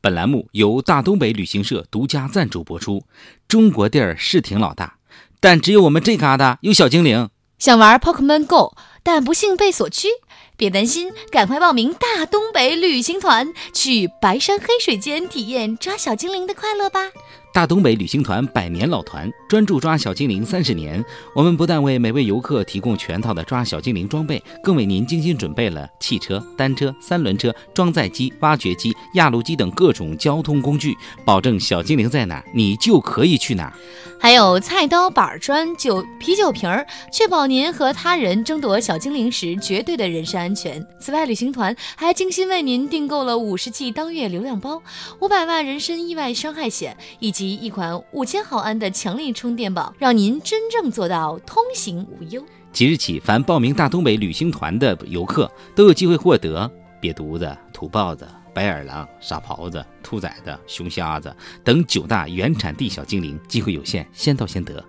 本栏目由大东北旅行社独家赞助播出。中国地儿是挺老大，但只有我们这旮瘩有小精灵。想玩 Pokemon Go，但不幸被锁区？别担心，赶快报名大东北旅行团，去白山黑水间体验抓小精灵的快乐吧！大东北旅行团百年老团，专注抓小精灵三十年。我们不但为每位游客提供全套的抓小精灵装备，更为您精心准备了汽车、单车、三轮车、装载机、挖掘机、压路机等各种交通工具，保证小精灵在哪，你就可以去哪儿。还有菜刀、板砖、酒、啤酒瓶儿，确保您和他人争夺小精灵时绝对的人身安全。此外，旅行团还精心为您订购了五十 G 当月流量包、五百万人身意外伤害险以及一款五千毫安的强力充电宝，让您真正做到通行无忧。即日起，凡报名大东北旅行团的游客都有机会获得瘪犊子、土豹子。白眼狼、傻狍子、兔崽子、熊瞎子等九大原产地小精灵，机会有限，先到先得。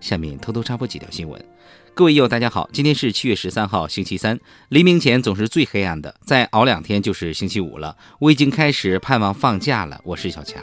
下面偷偷插播几条新闻。各位友，大家好，今天是七月十三号，星期三。黎明前总是最黑暗的，再熬两天就是星期五了。我已经开始盼望放假了。我是小强。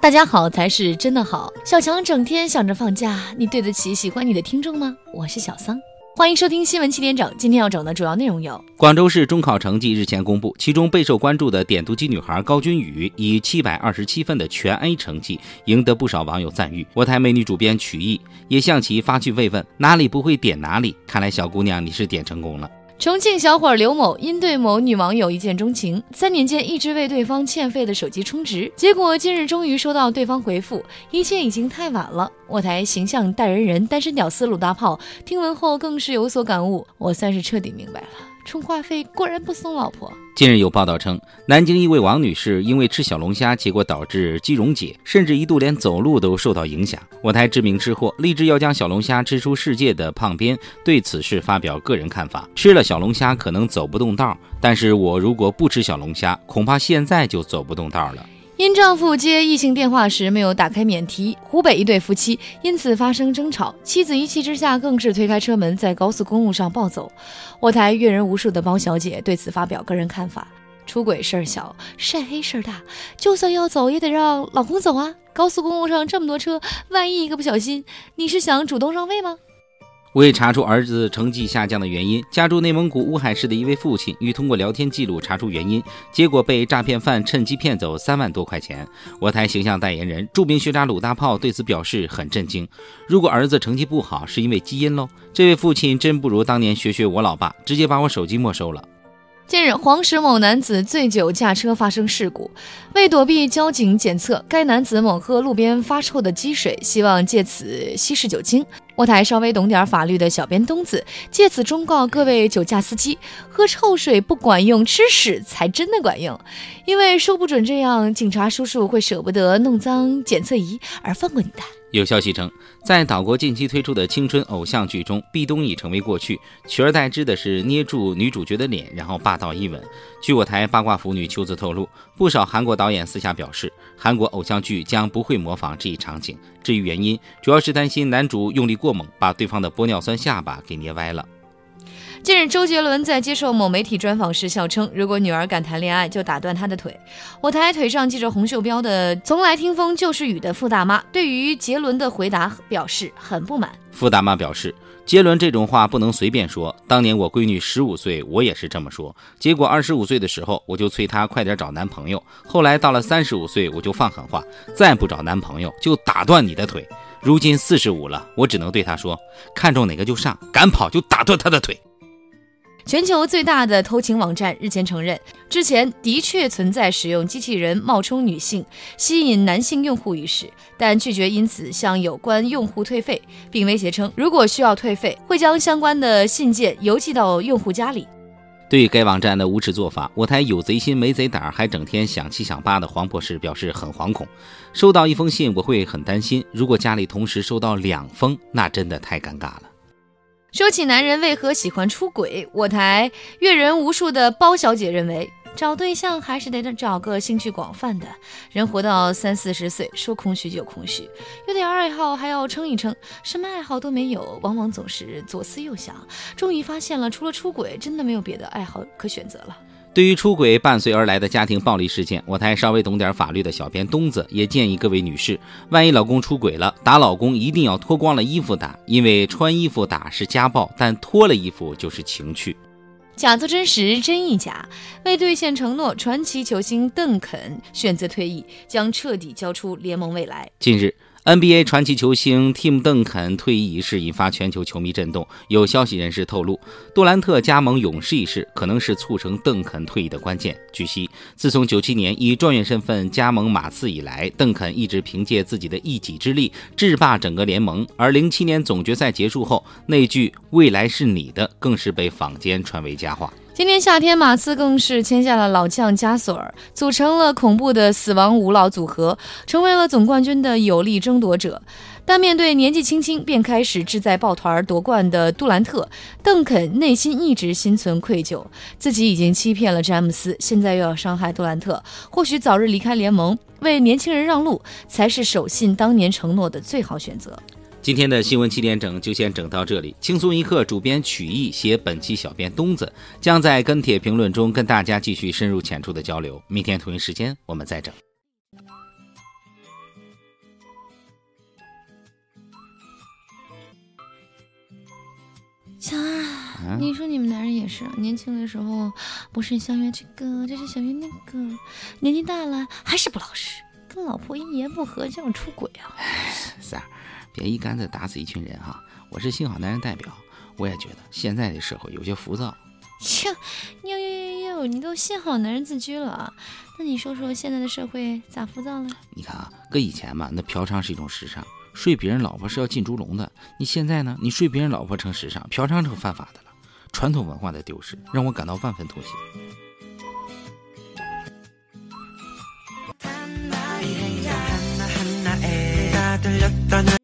大家好才是真的好。小强整天想着放假，你对得起喜欢你的听众吗？我是小桑。欢迎收听新闻七点整。今天要整的主要内容有：广州市中考成绩日前公布，其中备受关注的点读机女孩高君宇以七百二十七分的全 A 成绩，赢得不少网友赞誉。我台美女主编曲艺也向其发去慰问，哪里不会点哪里。看来小姑娘你是点成功了。重庆小伙刘某因对某女网友一见钟情，三年间一直为对方欠费的手机充值，结果近日终于收到对方回复，一切已经太晚了。我台形象代言人单身屌丝鲁大炮听闻后更是有所感悟，我算是彻底明白了。充话费果然不送老婆。近日有报道称，南京一位王女士因为吃小龙虾，结果导致肌溶解，甚至一度连走路都受到影响。我台知名吃货立志要将小龙虾吃出世界的胖编对此事发表个人看法：吃了小龙虾可能走不动道，但是我如果不吃小龙虾，恐怕现在就走不动道了。因丈夫接异性电话时没有打开免提，湖北一对夫妻因此发生争吵，妻子一气之下更是推开车门在高速公路上暴走。我台阅人无数的包小姐对此发表个人看法：出轨事儿小，晒黑事儿大，就算要走也得让老公走啊！高速公路上这么多车，万一一个不小心，你是想主动让位吗？为查出儿子成绩下降的原因，家住内蒙古乌海市的一位父亲欲通过聊天记录查出原因，结果被诈骗犯趁机骗走三万多块钱。我台形象代言人、著名学渣鲁大炮对此表示很震惊。如果儿子成绩不好是因为基因喽？这位父亲真不如当年学学我老爸，直接把我手机没收了。近日，黄石某男子醉酒驾车发生事故，为躲避交警检测，该男子猛喝路边发臭的积水，希望借此稀释酒精。我台稍微懂点法律的小编东子借此忠告各位酒驾司机：喝臭水不管用，吃屎才真的管用。因为说不准这样，警察叔叔会舍不得弄脏检测仪而放过你的。有消息称，在岛国近期推出的青春偶像剧中，壁咚已成为过去，取而代之的是捏住女主角的脸，然后霸道一吻。据我台八卦腐女秋子透露，不少韩国导演私下表示，韩国偶像剧将不会模仿这一场景。至于原因，主要是担心男主用力过猛，把对方的玻尿酸下巴给捏歪了。近日，周杰伦在接受某媒体专访时笑称：“如果女儿敢谈恋爱，就打断她的腿。”我台腿上系着红袖标的“从来听风就是雨”的傅大妈对于杰伦的回答表示很不满。傅大妈表示：“杰伦这种话不能随便说。当年我闺女十五岁，我也是这么说。结果二十五岁的时候，我就催她快点找男朋友。后来到了三十五岁，我就放狠话：再不找男朋友，就打断你的腿。如今四十五了，我只能对她说：看中哪个就上，敢跑就打断他的腿。”全球最大的偷情网站日前承认，之前的确存在使用机器人冒充女性吸引男性用户一事，但拒绝因此向有关用户退费，并威胁称，如果需要退费，会将相关的信件邮寄到用户家里。对于该网站的无耻做法，我台有贼心没贼胆，还整天想七想八的黄博士表示很惶恐。收到一封信，我会很担心；如果家里同时收到两封，那真的太尴尬了。说起男人为何喜欢出轨，我台阅人无数的包小姐认为，找对象还是得找个兴趣广泛的。人活到三四十岁，说空虚就空虚，有点爱好还要撑一撑。什么爱好都没有，往往总是左思右想，终于发现了，除了出轨，真的没有别的爱好可选择了。对于出轨伴随而来的家庭暴力事件，我台稍微懂点法律的小编东子也建议各位女士，万一老公出轨了，打老公一定要脱光了衣服打，因为穿衣服打是家暴，但脱了衣服就是情趣。假作真实，真亦假。为兑现承诺，传奇球星邓肯选择退役，将彻底交出联盟未来。近日。NBA 传奇球星 Tim 邓肯退役仪式引发全球球迷震动。有消息人士透露，杜兰特加盟勇士一事可能是促成邓肯退役的关键。据悉，自从97年以状元身份加盟马刺以来，邓肯一直凭借自己的一己之力制霸整个联盟。而07年总决赛结束后，那句“未来是你的”更是被坊间传为佳话。今年夏天，马刺更是签下了老将加索尔，组成了恐怖的死亡五老组合，成为了总冠军的有力争夺者。但面对年纪轻轻便开始志在抱团夺冠的杜兰特，邓肯内心一直心存愧疚，自己已经欺骗了詹姆斯，现在又要伤害杜兰特，或许早日离开联盟，为年轻人让路，才是守信当年承诺的最好选择。今天的新闻七点整就先整到这里。轻松一刻主编曲艺写本期小编东子将在跟帖评论中跟大家继续深入浅出的交流。明天同一时间我们再整。小二，你说你们男人也是，年轻的时候不是想约这个就是想约那个，年纪大了还是不老实，跟老婆一言不合就要出轨啊！三儿。别一竿子打死一群人哈！我是新好男人代表，我也觉得现在的社会有些浮躁。哟哟哟哟哟！你都新好男人自居了，那你说说现在的社会咋浮躁了？你看啊，搁以前嘛，那嫖娼是一种时尚，睡别人老婆是要进猪笼的。你现在呢？你睡别人老婆成时尚，嫖娼成犯法的了，传统文化的丢失让我感到万分痛心。 들렸던